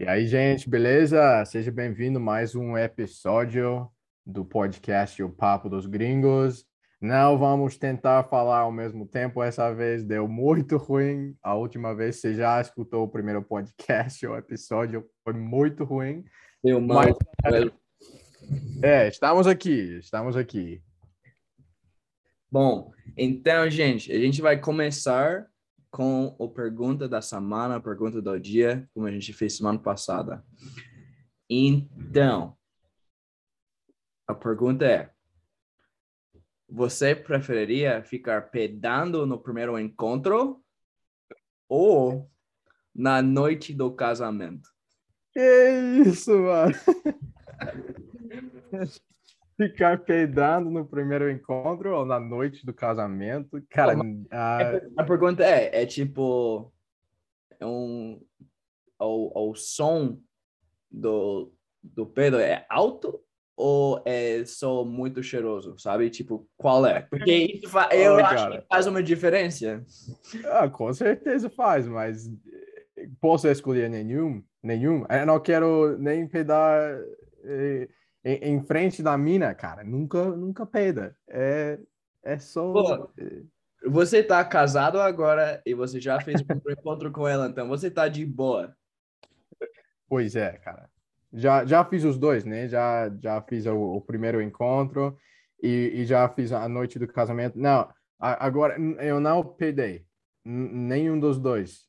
E aí, gente, beleza? Seja bem-vindo a mais um episódio do podcast O Papo dos Gringos. Não vamos tentar falar ao mesmo tempo, essa vez deu muito ruim. A última vez você já escutou o primeiro podcast, o episódio foi muito ruim. Deu mal. Mas... É, estamos aqui, estamos aqui. Bom, então, gente, a gente vai começar com a pergunta da semana, a pergunta do dia, como a gente fez semana passada. Então, a pergunta é: você preferiria ficar pedando no primeiro encontro ou na noite do casamento? Que isso, mano? ficar peidando no primeiro encontro ou na noite do casamento? Cara, a... a pergunta é, é tipo é um o, o som do do peido é alto ou é só muito cheiroso, sabe? Tipo, qual é? Porque isso fa... eu oh, acho que faz uma diferença. Ah, com certeza faz, mas posso escolher nenhum, nenhum. Eu não quero nem peidar eh, em, em, frente da mina, cara, nunca, nunca peida. É, é só. Pô, você tá casado agora e você já fez um encontro com ela, então você tá de boa. Pois é, cara. Já, já fiz os dois, né? Já, já fiz o, o primeiro encontro e, e, já fiz a noite do casamento. Não, a, agora eu não peidei nenhum dos dois.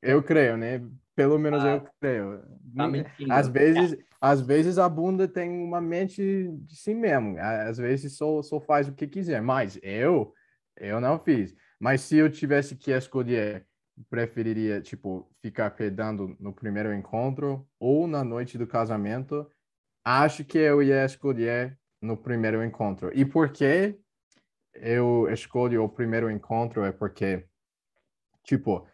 Eu creio, né? Pelo menos ah, eu creio. Tá às vezes, às vezes a bunda tem uma mente de si mesmo. Às vezes só, só faz o que quiser. Mas eu, eu não fiz. Mas se eu tivesse que escolher, preferiria, tipo, ficar pedando no primeiro encontro ou na noite do casamento. Acho que eu ia escolher no primeiro encontro. E por que eu escolho o primeiro encontro? É porque, tipo,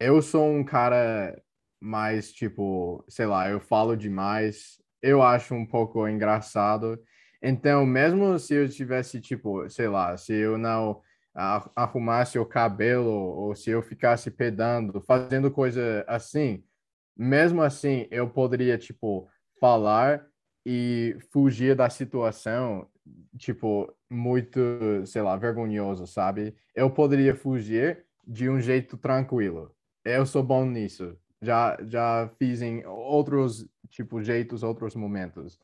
eu sou um cara mas, tipo, sei lá, eu falo demais, eu acho um pouco engraçado. Então, mesmo se eu tivesse, tipo, sei lá, se eu não arrumasse o cabelo ou se eu ficasse pedando, fazendo coisa assim, mesmo assim, eu poderia, tipo, falar e fugir da situação, tipo, muito, sei lá, vergonhoso, sabe? Eu poderia fugir de um jeito tranquilo. Eu sou bom nisso já já fiz em outros tipo jeitos, outros momentos.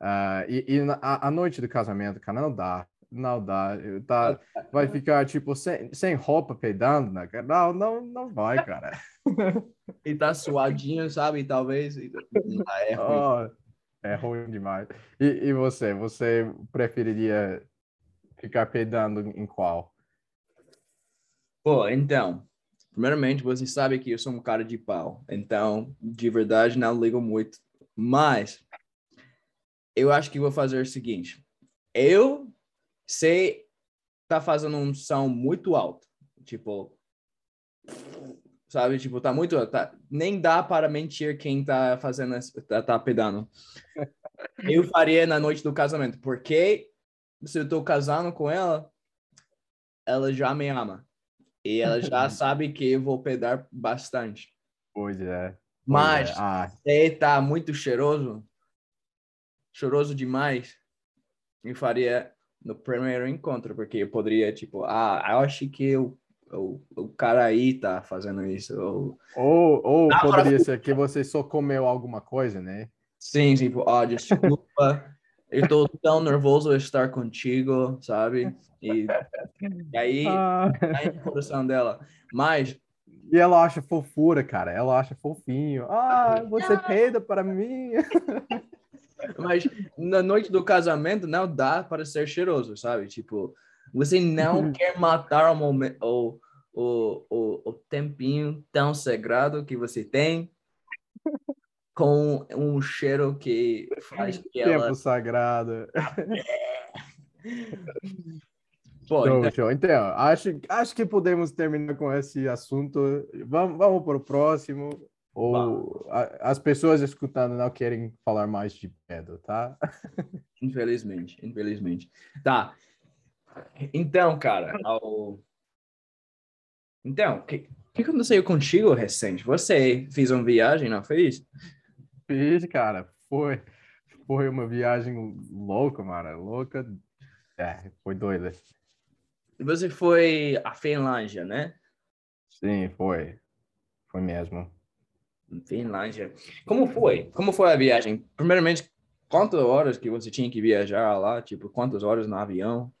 Uh, e, e a, a, noite do casamento, cara, não dá, não dá. Tá, vai ficar tipo sem, sem roupa peidando, né? Não, não, não vai, cara. e tá suadinho, sabe? Talvez. É ruim. Oh, é ruim demais. E, e você? Você preferiria ficar peidando em qual? Pô, então, Primeiramente, você sabe que eu sou um cara de pau, então, de verdade, não ligo muito. Mas, eu acho que vou fazer o seguinte: eu sei tá fazendo um som muito alto, tipo, sabe, tipo, tá muito, tá, nem dá para mentir quem tá fazendo, tá, tá pedando. Eu faria na noite do casamento, porque se eu tô casando com ela, ela já me ama. E ela já sabe que eu vou pedar bastante. Pois é. Pois Mas, é. Ah. se tá muito cheiroso, choroso demais, eu faria no primeiro encontro, porque eu poderia, tipo, ah, eu acho que eu, o, o cara aí tá fazendo isso. Ou, ou, ou poderia ser que você só comeu alguma coisa, né? Sim, tipo, ó, oh, desculpa, eu tô tão nervoso de estar contigo, sabe? E, e aí, ah. aí no coração dela. Mas. E ela acha fofura, cara. Ela acha fofinho. Ah, você peida para mim. Mas na noite do casamento não dá para ser cheiroso, sabe? Tipo, você não quer matar o momento, o, o, o, o tempinho tão sagrado que você tem com um cheiro que faz que Tempo ela... sagrado. Pô, show, então... show. Então, acho, acho que podemos terminar com esse assunto. Vamos, vamos para o próximo. Ou a, as pessoas escutando não querem falar mais de Pedro, tá? Infelizmente, infelizmente. Tá. Então, cara, ao... então, o que, que aconteceu contigo recente? Você fez uma viagem, não fez? Fiz, cara. Foi, foi uma viagem louca, mano. Louca. É, foi doida. E você foi à Finlândia, né? Sim, foi. Foi mesmo. Finlândia. Como foi? Como foi a viagem? Primeiramente, quantas horas que você tinha que viajar lá? Tipo, quantas horas no avião?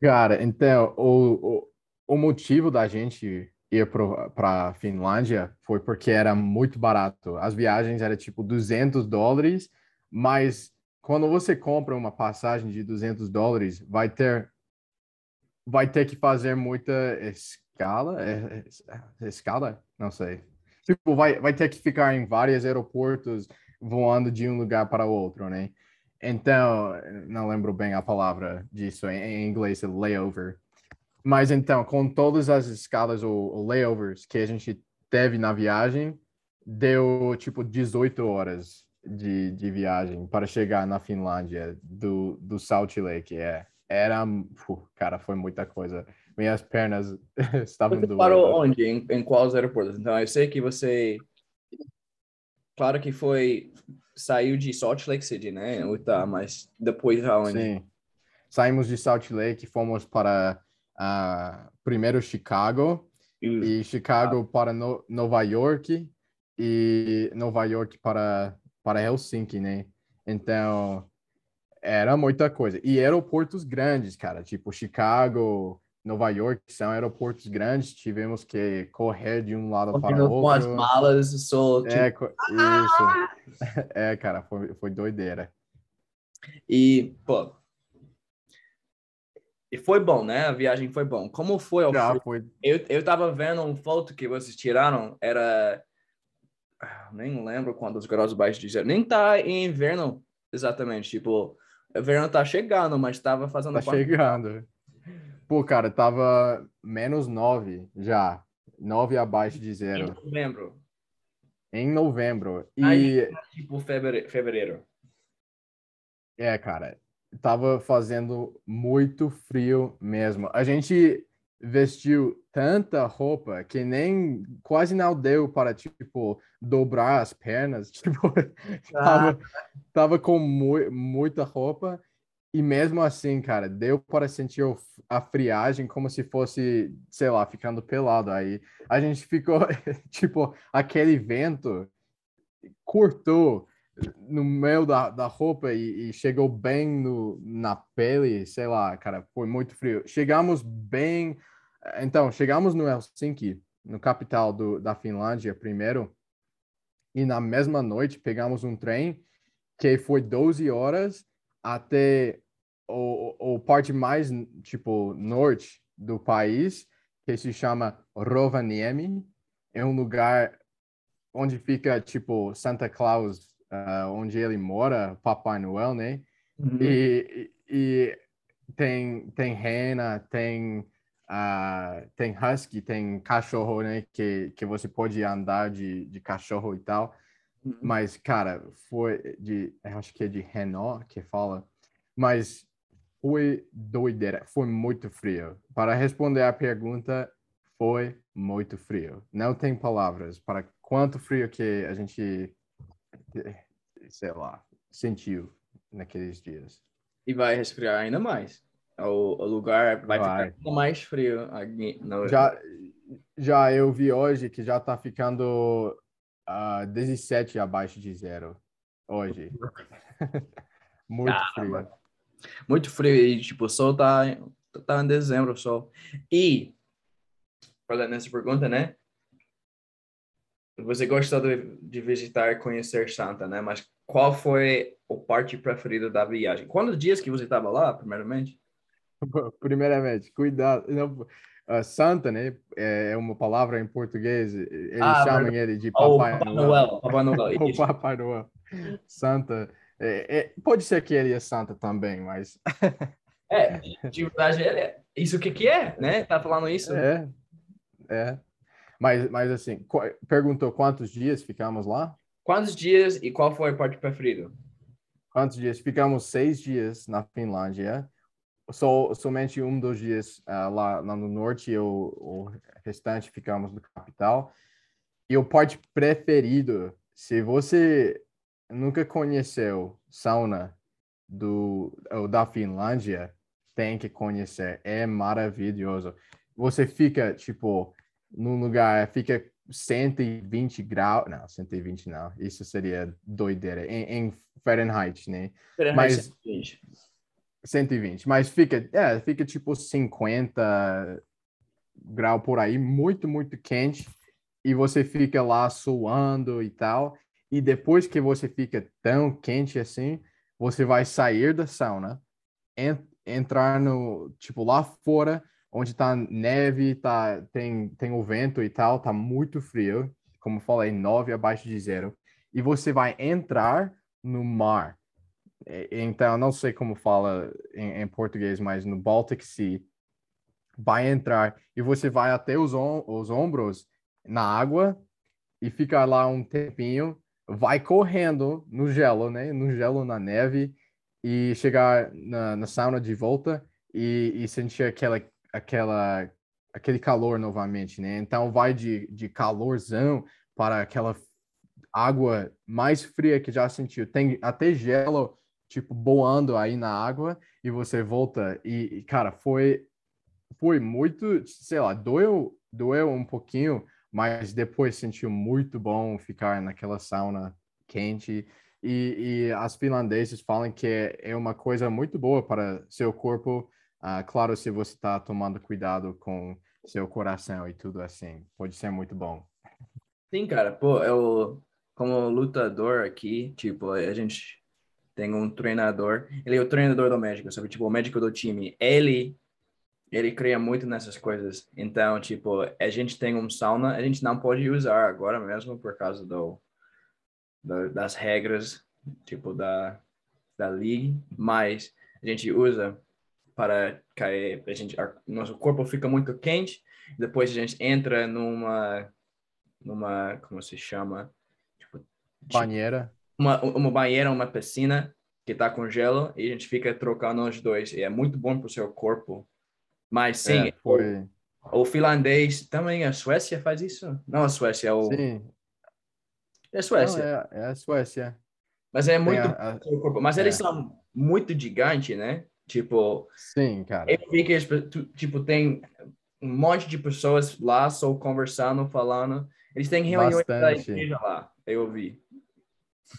Cara, então, o, o, o motivo da gente ir para Finlândia foi porque era muito barato. As viagens eram tipo 200 dólares, mas quando você compra uma passagem de 200 dólares, vai ter vai ter que fazer muita escala, é, é, escala, não sei. Tipo, vai vai ter que ficar em vários aeroportos voando de um lugar para outro, né? Então, não lembro bem a palavra disso em, inglês, é layover. Mas então, com todas as escalas ou, ou layovers que a gente teve na viagem, deu tipo 18 horas de, de viagem para chegar na Finlândia do, do Salt Lake. É, era, cara, foi muita coisa. Minhas pernas estavam Você doendo. parou onde? Em, em quais aeroportos? Então, eu sei que você. Claro que foi. Saiu de Salt Lake City, né? Utah, mas depois aonde? Sim. Saímos de Salt Lake, fomos para uh, primeiro Chicago, e Chicago para no, Nova York, e Nova York para, para Helsinki, né? Então, era muita coisa. E aeroportos grandes, cara, tipo Chicago, Nova York, são aeroportos grandes, tivemos que correr de um lado para o outro. Com as malas, só... É, isso. É, cara, foi, foi doideira. E, pô, e foi bom, né? A viagem foi bom. Como foi ao Já foi. Eu, eu tava vendo uma foto que vocês tiraram, era... Ah, nem lembro quantos graus baixos de zero. Nem tá em inverno, exatamente. Tipo, o inverno tá chegando, mas tava fazendo... Tá chegando. Pô, cara, tava menos nove já. Nove abaixo de zero. Em novembro. Em novembro. E... Aí, tipo, fevereiro. É, cara tava fazendo muito frio mesmo. A gente vestiu tanta roupa que nem quase não deu para tipo dobrar as pernas, tipo ah. tava, tava com mu muita roupa e mesmo assim, cara, deu para sentir a friagem como se fosse, sei lá, ficando pelado. Aí a gente ficou tipo aquele vento cortou no meio da, da roupa e, e, chegou bem no, na pele, sei lá, cara, foi muito frio. Chegamos bem, então, chegamos no Helsinki, no capital do, da Finlândia primeiro, e na mesma noite pegamos um trem que foi 12 horas até o, o parte mais, tipo, norte do país, que se chama Rovaniemi, é um lugar onde fica, tipo, Santa Claus uh, onde ele mora, Papai Noel, né? Uhum. E, e, tem, tem rena, tem, uh, tem husky, tem cachorro, né? Que, que você pode andar de, de cachorro e tal. Uhum. Mas, cara, foi de, acho que é de Renault que fala, mas foi doideira, foi muito frio. Para responder a pergunta, foi muito frio. Não tem palavras para quanto frio que a gente sei lá, sentiu naqueles dias. E vai resfriar ainda mais. O, o lugar vai, vai, ficar mais frio. Já, já eu vi hoje que já está ficando uh, ah, 17 abaixo de zero. Hoje. Muito Caramba. frio. Muito frio. E, tipo, o sol tá, tá em dezembro, o sol. E, falando nessa pergunta, né? Você gostou de, visitar e conhecer Santa, né? Mas qual foi a parte preferida da viagem? Quantos dias que você estava lá, primeiramente? Primeiramente, cuidado. Não, uh, Santa, né? É uma palavra em português. Eles ah, chamam ele de Papai, Papai Noel. Noel. Papai Noel. o Papai Noel. Santa. É, é, pode ser que ele é Santa também, mas. é, de verdade, ele é. Isso o que, que é, né? Tá falando isso? É. É. Mas, mas assim, perguntou quantos dias ficamos lá? Quantos dias e qual foi a parte preferida? Quantos dias? Ficamos seis dias na Finlândia. Só, somente um dos dias uh, lá, lá, no norte e o, o restante ficamos no capital. E o parte preferido, se você nunca conheceu sauna do da Finlândia, tem que conhecer. É maravilhoso. Você fica, tipo, num lugar, fica 120 graus. Não, 120 não. Isso seria doideira. Em, em Fahrenheit, né? Fahrenheit Mas- 120. 120. Mas fica, é, fica tipo 50 graus por aí, muito, muito quente. E você fica lá suando e tal. E depois que você fica tão quente assim, você vai sair da sauna, en- entrar no, tipo, lá fora, onde tá neve, tá, tem, tem o vento e tal, tá muito frio, como falei, 9 abaixo de zero. E você vai entrar no mar. E- Então, não sei como fala em, em português, mas no Baltic Sea, vai entrar e você vai até os, om- os ombros na água e fica lá um tempinho, vai correndo no gelo, né? No gelo, na neve, e chegar na, na sauna de volta e, e sentir aquela, aquela, aquele calor novamente, né? Então vai de, de calorzão para aquela água mais fria que já sentiu. Tem até gelo, tipo, boando aí na água e você volta e, cara, foi foi muito, sei lá, doeu, doeu um pouquinho, mas depois sentiu muito bom ficar naquela sauna quente. E, e as finlandesas falam que é, é uma coisa muito boa para seu corpo. Ah, claro, se você está tomando cuidado com seu coração e tudo assim, pode ser muito bom. Sim, cara, pô, eu, como lutador aqui, tipo, a gente tem um treinador, ele é o treinador do médico, sabe? Tipo, o médico do time, ele, ele cria muito nessas coisas. Então, tipo, a gente tem um sauna, a gente não pode usar agora mesmo por causa do, do das regras, tipo, da, da league, mas a gente usa para cair, a gente, a- nosso corpo fica muito quente, depois a gente entra numa numa, como se chama? Tipo, Banheira. uma, uma banheira, uma piscina que tá com gelo e a gente fica trocando os dois. E é muito bom pro seu corpo. Mas sim, É, foi. o, o finlandês também, a Suécia faz isso? Não a Suécia, é o, Sim, é a Suécia. Não, é, é a Suécia. Mas é muito a- a-. Mas eles é. são muito gigantes, né? Tipo, Sim, cara. eu vi que tipo, tem um monte de pessoas lá só conversando, falando. Eles têm reuniões da Bastante. igreja lá, eu vi.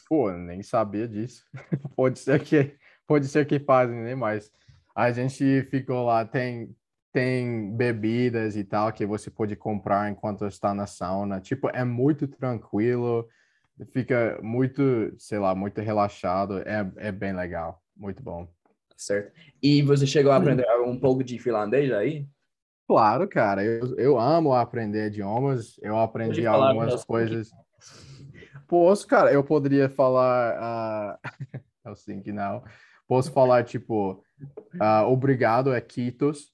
Pô, nem sabia disso. Pode ser que pode ser que fazem, né? Mas a gente ficou lá, tem tem bebidas e tal que você pode comprar enquanto está na sauna. Tipo, é muito tranquilo, fica muito, sei lá, muito relaxado. É, é bem legal, muito bom. Certo. E você chegou a aprender um pouco de finlandês aí? Claro, cara, eu, eu amo aprender idiomas. Eu aprendi algumas coisas. Posso, cara, eu poderia falar. ah, Helsinki, não. Posso falar, tipo, ah, obrigado é Kitos.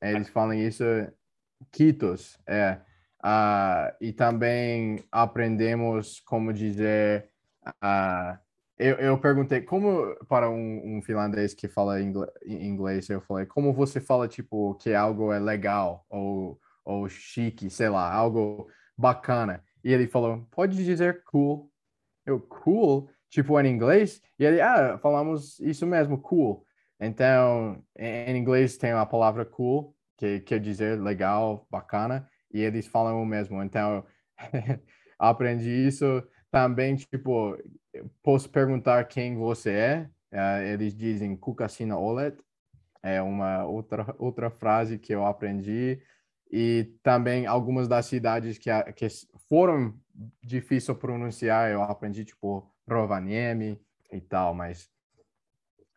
Eles falam isso, Kitos, é. Ah, e também aprendemos como dizer. ah, eu, eu perguntei como para um, um finlandês que fala em inglês, eu falei como você fala tipo que algo é legal ou ou chique, sei lá, algo bacana. E ele falou pode dizer cool. Eu cool, tipo em inglês. E ele ah falamos isso mesmo cool. Então em inglês tem a palavra cool que quer dizer legal, bacana. E eles falam o mesmo. Então aprendi isso também tipo posso perguntar quem você é. Eh, eles dizem Kukasina Olet. É uma outra, outra frase que eu aprendi. E também algumas das cidades que, que foram difíceis pronunciar, eu aprendi, tipo, Rovaniemi e tal, mas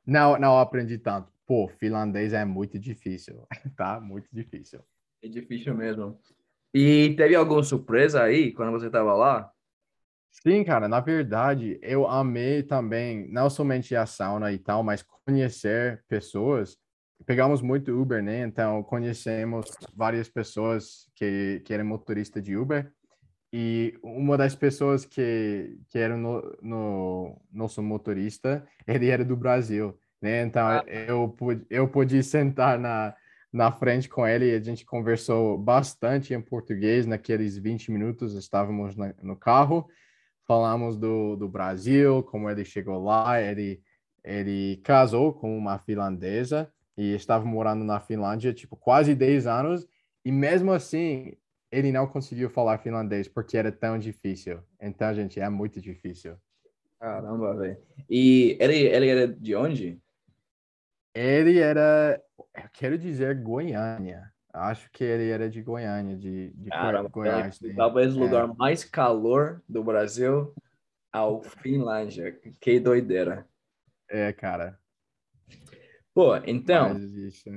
não, não aprendi tanto. Pô, finlandês é muito difícil, tá? Muito difícil. É difícil mesmo. E teve alguma surpresa aí quando você estava lá? Sim, cara, na verdade, eu amei também, não somente a sauna e tal, mas conhecer pessoas. Pegamos muito Uber, né? Então, conhecemos várias pessoas que, que eram motorista de Uber. E uma das pessoas que, que era no, no nosso motorista, ele era do Brasil, né? Então, eu, pude, eu pude sentar na, na frente com ele e a gente conversou bastante em português naqueles 20 minutos, estávamos na, no carro. Falamos do, do Brasil, como ele chegou lá, ele, ele casou com uma finlandesa e estava morando na Finlândia, tipo, quase 10 anos, e mesmo assim, ele não conseguiu falar finlandês porque era tão difícil. Então, gente, é muito difícil. Caramba, velho. E ele, ele era de onde? Ele era, eu quero dizer, Goiânia. Acho que ele era de Goiânia, de, de Caramba, Goiás. é, talvez o lugar mais calor do Brasil ao Finlândia. Que doideira. É, cara. Pô, então, isso.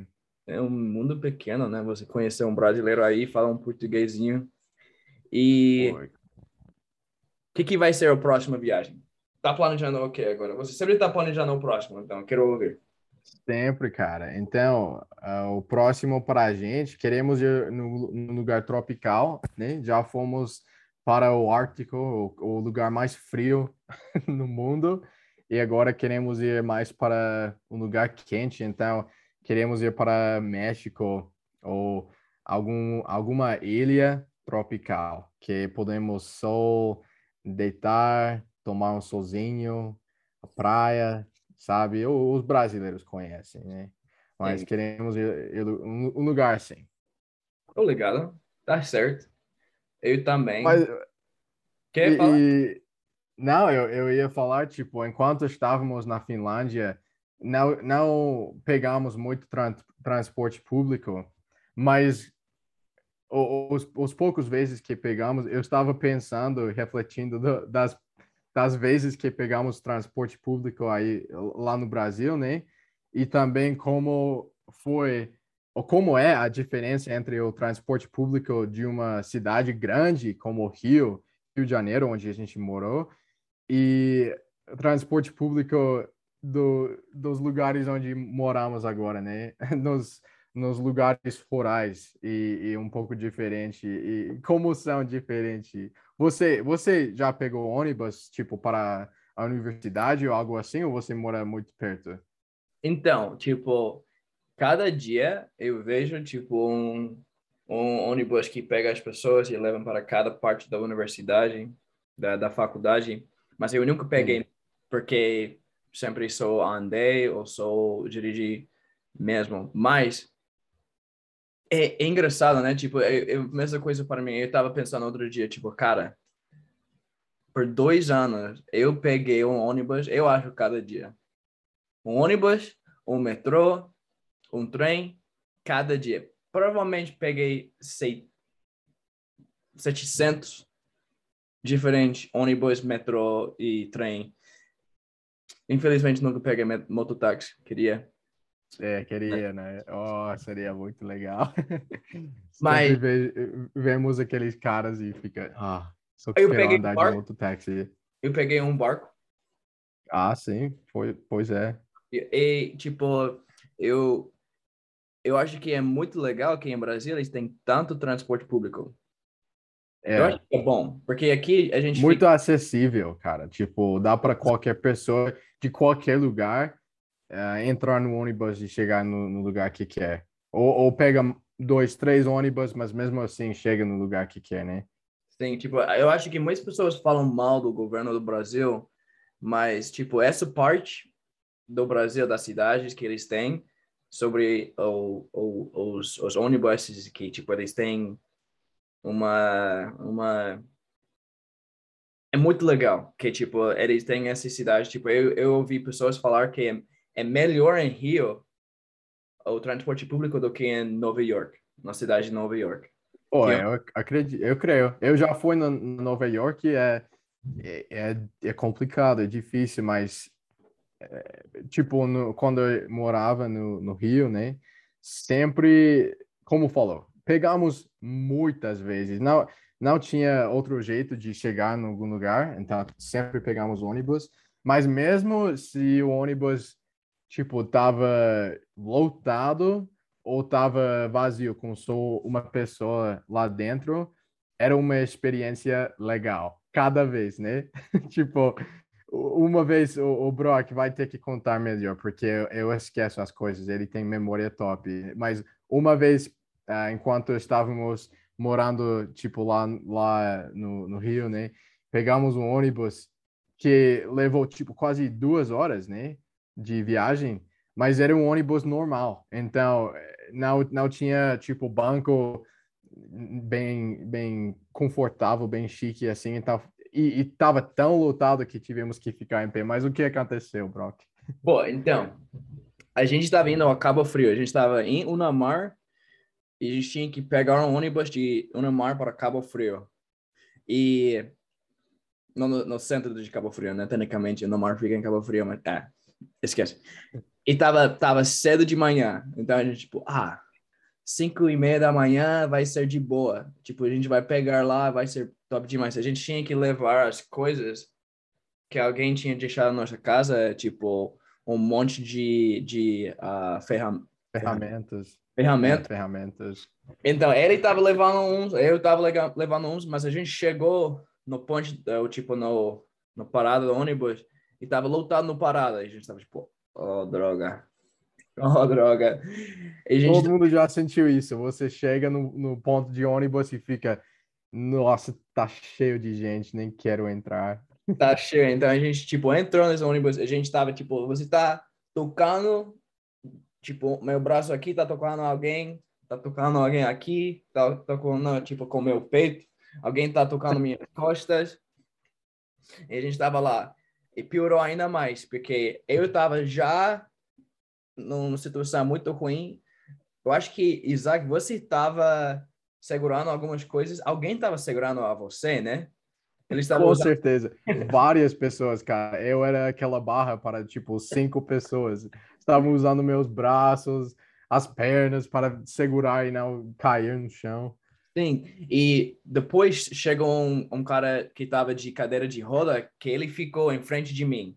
é um mundo pequeno, né? Você conhecer um brasileiro aí, fala um portuguesinho. E o que, que vai ser a próxima viagem? Tá planejando o quê agora? Você sempre tá planejando o próximo, então quero ouvir. Sempre, cara. Então, ah, o próximo para a gente, queremos ir no, no lugar tropical, né? Já fomos para o Ártico, o, o lugar mais frio no mundo, e agora queremos ir mais para um lugar quente. Então, queremos ir para México ou algum, alguma ilha tropical, que podemos só deitar, tomar um solzinho, praia, sabe? Os brasileiros conhecem, né? Mas Sim. queremos um, lugar assim. Tô ligado. Tá certo. Eu também. Mas Quer e- falar? e- não, eu, eu ia falar, tipo, enquanto estávamos na Finlândia, não, não pegamos muito tran- transporte público, mas os, os poucos vezes que pegamos, eu estava pensando, refletindo do- das, das vezes que pegamos transporte público aí lá no Brasil, né? E também como foi, ou como é a diferença entre o transporte público de uma cidade grande como Rio, Rio de Janeiro, onde a gente morou, e transporte público do, dos lugares onde moramos agora, né? Nos, nos lugares rurais e, e um pouco diferente. E como são diferentes? Você, você já pegou ônibus, tipo, para a universidade ou algo assim, ou você mora muito perto? Então, tipo, cada dia eu vejo, tipo, um, um ônibus que pega as pessoas e leva para cada parte da universidade, da, da faculdade. Mas eu nunca peguei, porque sempre sou andei ou sou dirigir mesmo. Mas é, é engraçado, né? Tipo, é, é a mesma coisa para mim. Eu tava pensando outro dia, tipo, cara, por dois anos eu peguei um ônibus, eu acho, cada dia. Um ônibus, um metrô, um trem, cada dia. Provavelmente peguei sei, 700 diferentes ônibus, metrô e trem. Infelizmente nunca peguei mototáxi, queria. É, queria, né? Oh, seria muito legal. Mas- ve- vemos aqueles caras e fica, ah, só Eu quero peguei andar barco. de mototáxi. Eu peguei um barco Ah, sim, foi, pois é. e, e, tipo, eu eu acho que é muito legal que em Brasília eles têm tanto transporte público. Eu É acho que é bom, porque aqui a gente muito fica- acessível, cara. Tipo, dá para qualquer pessoa de qualquer lugar eh, entrar no ônibus e chegar no, no lugar que quer. Ou, ou pega dois, três ônibus, mas mesmo assim chega no lugar que quer, né? Sim, tipo, eu acho que muitas pessoas falam mal do governo do Brasil, mas, tipo, essa parte do Brasil, das cidades que eles têm, sobre o, o, os, os ônibus que, tipo, eles têm uma, uma... É muito legal que, tipo, eles têm essa cidade, tipo, eu, eu ouvi pessoas falar que é, melhor em Rio o transporte público do que em Nova York, na cidade de Nova York. Pô, Que eu acredito, eu creio. Eu já fui no Nova York e é, é, é, é complicado, é difícil, mas é, tipo, no, quando eu morava no, no Rio, né? Sempre, como falou, pegamos muitas vezes. Não, não tinha outro jeito de chegar em algum lugar, então sempre pegamos ônibus. Mas mesmo se o ônibus, tipo, tava lotado ou tava vazio com só uma pessoa lá dentro, era uma experiência legal, cada vez, né? tipo, uma vez o, o Brock vai ter que contar melhor, porque eu, eu esqueço as coisas, ele tem memória top. Mas uma vez, ah, enquanto estávamos morando, tipo, lá, lá no, no Rio, né? pegamos um ônibus que levou tipo quase duas horas, né, de viagem, mas era um ônibus normal, então não não tinha tipo banco bem bem confortável, bem chique assim, então e, e tava tão lotado que tivemos que ficar em pé. Mas o que aconteceu, Brock? Bom, então, a gente estava indo a Cabo Frio, a gente estava em Unamar e a gente tinha que pegar um ônibus de Unamar para Cabo Frio. E no, no centro de Cabo Frio, né? Tecnicamente, Unamar fica em Cabo Frio, mas é, esquece. E tava, tava cedo de manhã, então a gente, tipo, ah, cinco e meia da manhã vai ser de boa. Tipo, a gente vai pegar lá, vai ser top demais. A gente tinha que levar as coisas que alguém tinha deixado na nossa casa, tipo um monte de, de uh, ferram ferramentas. Ferramentas. ferramentas. Então, ele estava levando uns, eu estava levando uns, mas a gente chegou no ponte, eh, tipo, no, no parada do ônibus, e estava lotado no parada. E a gente estava tipo, oh, droga. Oh, droga. Todo mundo já sentiu isso. Você chega no, no ponto de ônibus e fica, nossa, tá cheio de gente, nem quero entrar. Tá cheio. Então a gente, tipo, entrou nesse ônibus, a gente tava, tipo, você tá tocando, tipo, meu braço aqui tá tocando alguém, tá tocando alguém aqui, tá tocando, tipo, com meu peito, alguém tá tocando minhas costas. E a gente tava lá. E piorou ainda mais, porque eu tava já numa situação muito ruim. Eu acho que, Isaac, você tava segurando algumas coisas. Alguém estava segurando a você, né? Eles Com usando... certeza. Várias pessoas, cara. Eu era aquela barra para, tipo, cinco pessoas. Estavam usando meus braços, as pernas para segurar e não cair no chão. Sim, e depois chegou um, um cara que estava de cadeira de roda, que ele ficou em frente de mim.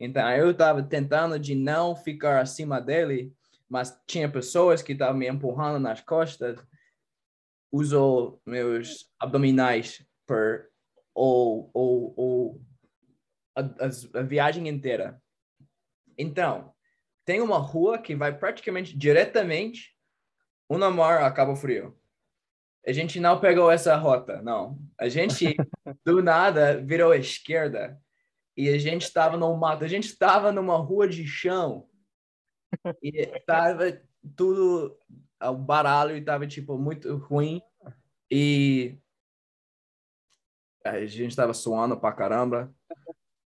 Então, eu estava tentando de não ficar acima dele, mas tinha pessoas que estavam me empurrando nas costas uso meus abdominais por ou, ou, ou a, a, a viagem inteira. Então, tem uma rua que vai praticamente diretamente Unamar a Cabo Frio. A gente não pegou essa rota, não. A gente, do nada, virou à esquerda e a gente estava no mato. A gente estava numa rua de chão e estava tudo o baralho estava tipo muito ruim e a gente estava suando pra caramba.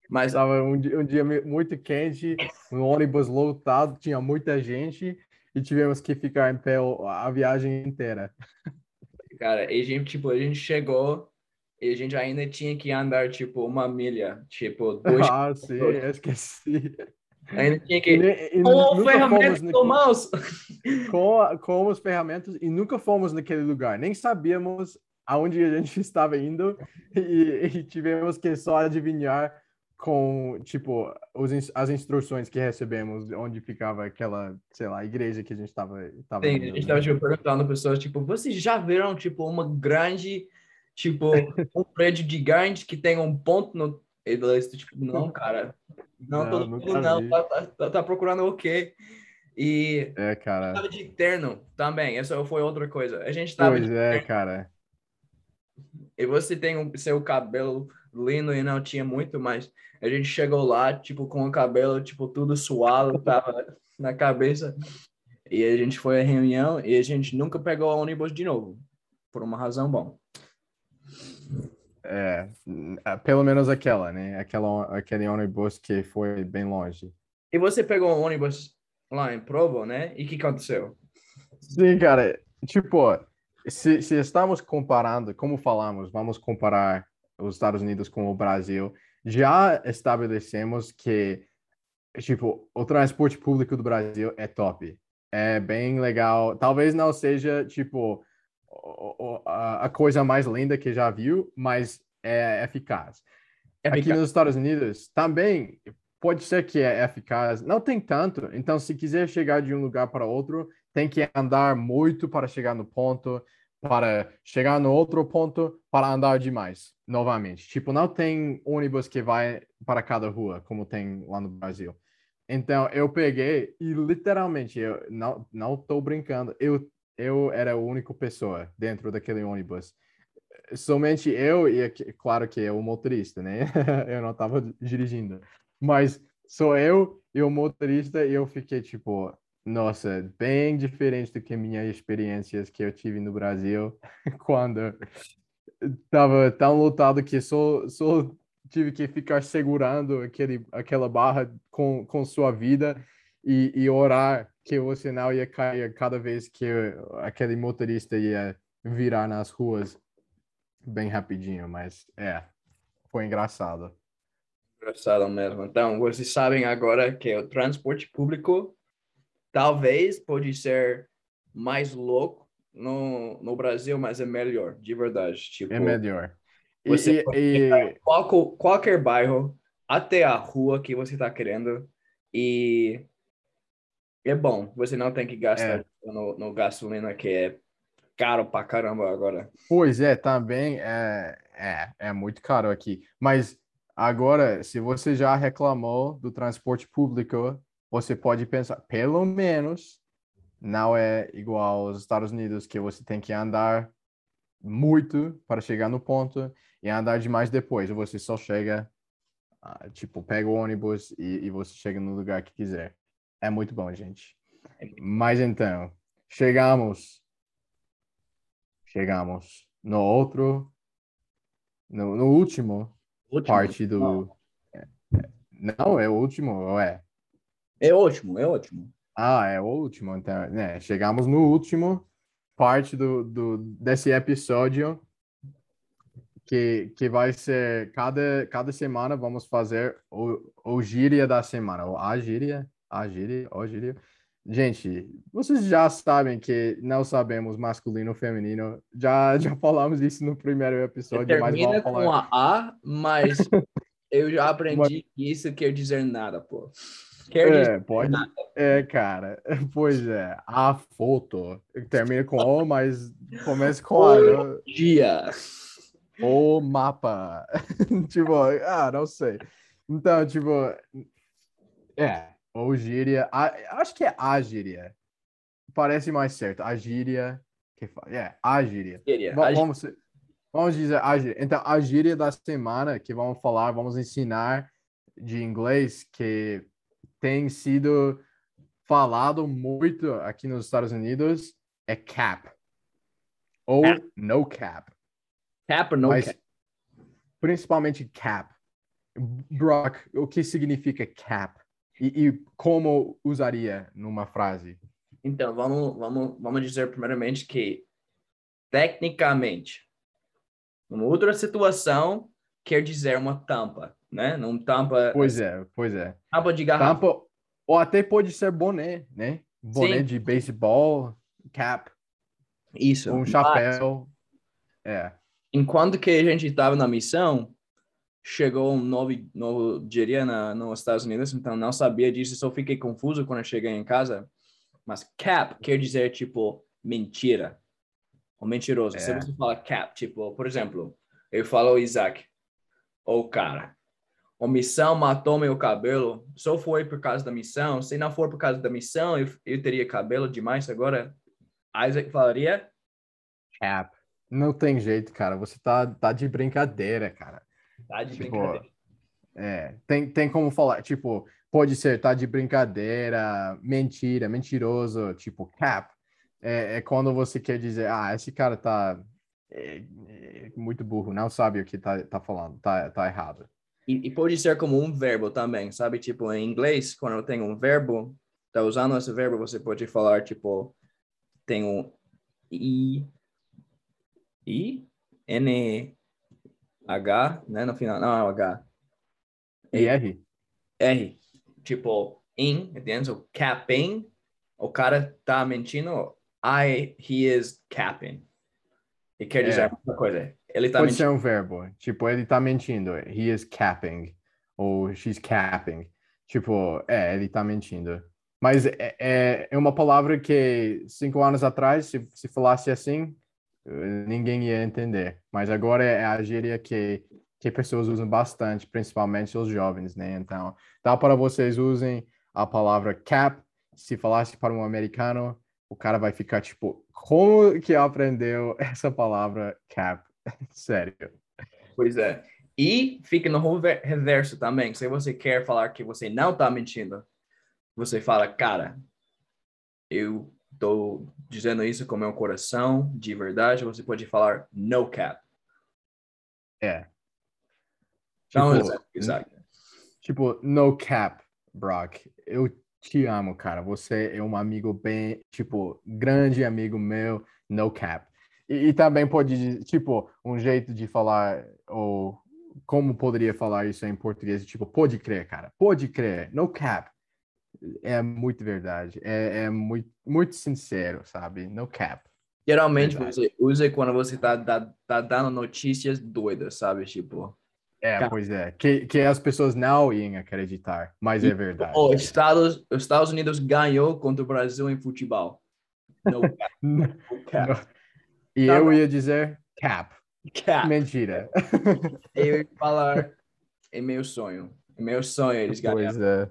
Mas estava um, um dia muito quente, um ônibus lotado, tinha muita gente e tivemos que ficar em pé a viagem inteira. Cara, e a gente tipo, a gente chegou e a gente ainda tinha que andar tipo uma milha, tipo dois Ah, sim, eu esqueci. Ainda tinha que. E, e com ferramentas no mouse. Com, com as ferramentas e nunca fomos naquele lugar. Nem sabíamos aonde a gente estava indo e, e tivemos que só adivinhar com, tipo, os, as instruções que recebemos, onde ficava aquela, sei lá, igreja que a gente estava tava Sim, indo, a gente estava né? tipo, perguntando pessoas, tipo, vocês já viram, tipo, uma grande, tipo, um prédio gigante que tem um ponto no... Eles, tipo, não, cara, não, não mundo não, tá, tá, tá, tá, procurando o quê? E é, cara. tava de terno também, essa foi outra coisa. A gente tava Pois é, terno. cara. E você tem o seu cabelo lindo e não tinha muito, mas a gente chegou lá, tipo, com o cabelo, tipo, tudo suado, tava na cabeça. E a gente foi à reunião e a gente nunca pegou o ônibus de novo, por uma razão bom. É, pelo menos aquela, né? Aquela, aquele ônibus que foi bem longe. E você pegou um ônibus lá em Provo, né? E o que aconteceu? Sim, cara. Tipo, se, se estamos comparando, como falamos, vamos comparar os Estados Unidos com o Brasil, já estabelecemos que, tipo, o transporte público do Brasil é top. É bem legal. Talvez não seja, tipo, a coisa mais linda que já viu, mas é eficaz. É Aqui nos Estados Unidos também pode ser que é eficaz, não tem tanto. Então, se quiser chegar de um lugar para outro, tem que andar muito para chegar no ponto, para chegar no outro ponto, para andar demais, novamente. Tipo, não tem ônibus que vai para cada rua, como tem lá no Brasil. Então, eu peguei e literalmente, eu não, não tô brincando, eu eu era a única pessoa dentro daquele ônibus. somente eu e claro que é o motorista, né? eu não estava dirigindo, mas sou eu e o motorista e eu fiquei tipo, nossa, bem diferente do que minhas experiências que eu tive no Brasil quando estava tão lotado que só, só tive que ficar segurando aquele, aquela barra com, com sua vida e, e orar que o sinal ia cair cada vez que aquele motorista ia virar nas ruas bem rapidinho, mas é, foi engraçado. Engraçado mesmo. Então, vocês sabem agora que o transporte público talvez pode ser mais louco no, no Brasil, mas é melhor, de verdade. Tipo, é melhor. Você e, e... Qualquer, qualquer bairro até a rua que você está querendo e é bom. Você não tem que gastar é. no, no gasolina que é caro pra caramba agora. Pois é, também é, é, é muito caro aqui. Mas agora, se você já reclamou do transporte público, você pode pensar, pelo menos não é igual aos Estados Unidos, que você tem que andar muito para chegar no ponto e andar demais depois. Você só chega, ah, tipo, pega o ônibus e, e você chega no lugar que quiser. É muito bom, gente. Mas então, chegamos chegamos no outro, no, no último, último, parte do. Não. É, é, não, é o último, ou é? É ótimo, é ótimo. Ah, é o último, então, né? Chegamos no último parte do, do desse episódio que, que vai ser cada, cada semana vamos fazer o, o gíria da semana, ou a gíria, a gíria, o gíria Gente, vocês já sabem que não sabemos masculino ou feminino. Já, já falamos isso no primeiro episódio. Termina mas com a A, mas eu já aprendi mas... que isso quer dizer nada, pô. É, pode. É, cara. Pois é. A foto termina com O, mas começa com A. Né? Dia. O mapa. tipo, ah, não sei. Então, tipo, é, ou gíria. A, acho que é a gíria. Parece mais certo. A gíria. Que fala, é, a gíria. gíria. Vamos, vamos dizer a gíria. Então, a gíria da semana que vamos falar, vamos ensinar de inglês que tem sido falado muito aqui nos Estados Unidos é cap. Ou cap. no cap. Cap ou no Mas, cap? Principalmente cap. Brock, o que significa cap? E, e, como usaria numa frase? Então, vamos, vamos, vamos dizer primeiramente que, tecnicamente, numa outra situação, quer dizer uma tampa, né? Não tampa... Pois é, pois é. Tampa de garrafa. Tampa, ou até pode ser boné, né? Boné Sim. de beisebol, cap. Isso. Um chapéu. Mas, é. Enquanto que a gente estava na missão, chegou um novo, novo dia na, nos Estados Unidos, então não sabia disso, só fiquei confuso quando cheguei em casa. Mas cap quer dizer, tipo, mentira. Ou mentiroso. É. Se você fala cap, tipo, por exemplo, eu falo Isaac, ou cara, a missão matou meu cabelo, só foi por causa da missão. Se não for por causa da missão, eu, eu teria cabelo demais agora. Isaac falaria? Cap. Não tem jeito, cara. Você tá, tá de brincadeira, cara. Tá de tipo, brincadeira. É, tem, tem como falar, tipo, pode ser tá de brincadeira, mentira, mentiroso, tipo, cap. É, é quando você quer dizer, ah, esse cara tá é, é muito burro, não sabe o que tá, tá falando, tá, tá errado. E, e, pode ser como um verbo também, sabe? Tipo, em inglês, quando eu tenho um verbo, tá usando esse verbo, você pode falar, tipo, tem um I, I, N, H, né? No final, não é o H. E R. R. Tipo, in, entende? Capping, o cara tá mentindo. I, he is capping. E quer dizer é. uma coisa. Ele tá Pode mentindo. ser um verbo. Tipo, ele tá mentindo. He is capping. Ou she's capping. Tipo, é, ele tá mentindo. Mas é, é, é uma palavra que cinco anos atrás, se, se falasse assim, ninguém ia entender. Mas agora é a gíria que, que pessoas usam bastante, principalmente os jovens, né? Então, dá para vocês usem a palavra cap. Se falasse para um americano, o cara vai ficar tipo, como que aprendeu essa palavra cap? Sério. Pois é. E fica no rever- reverso também. Se você quer falar que você não tá mentindo, você fala, cara, eu tô dizendo isso com meu coração, de verdade. Você pode falar no cap. É. Um Tipo, Isaac. Tipo, no cap, Brock. Eu te amo, cara. Você é um amigo bem, tipo, grande amigo meu, no cap. E, e também pode, tipo, um jeito de falar, ou como poderia falar isso em português, tipo, pode crer, cara. Pode crer, no cap. É muito verdade. É, é muito, muito sincero, sabe? No cap. Geralmente você usa quando você tá, tá, tá dando notícias doidas, sabe? Tipo, É, Cap. pois é. Que, que as pessoas não iam acreditar, mas é verdade. os Estados, os Estados Unidos ganhou contra o Brasil em futebol. No cap. No cap. E Tá eu bom. ia dizer cap. cap. Mentira. Eu ia falar, é meu sonho. É meu sonho eles ganharem. Pois é.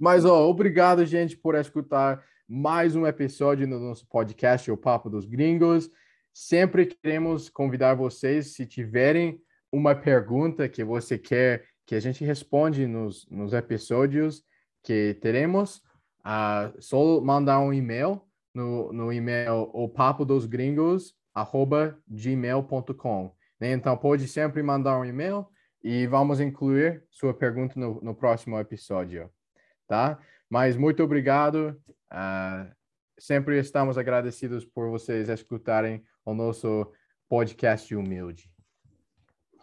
Mas, ó, obrigado, gente, por escutar mais um episódio no nosso podcast, O Papo dos Gringos. Sempre queremos convidar vocês, se tiverem uma pergunta que você quer que a gente responde nos, nos episódios que teremos, ah, só mandar um e-mail no, no e-mail o papo dos gringos arroba gmail.com né? então pode sempre mandar um e-mail e vamos incluir sua pergunta no, no próximo episódio tá mas muito obrigado ah, sempre estamos agradecidos por vocês escutarem o nosso podcast humilde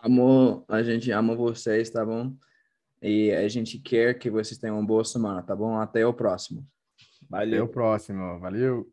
Amor, a gente ama vocês, tá bom? E a gente quer que vocês tenham uma boa semana, tá bom? Até o próximo. Até Valeu. o próximo valeu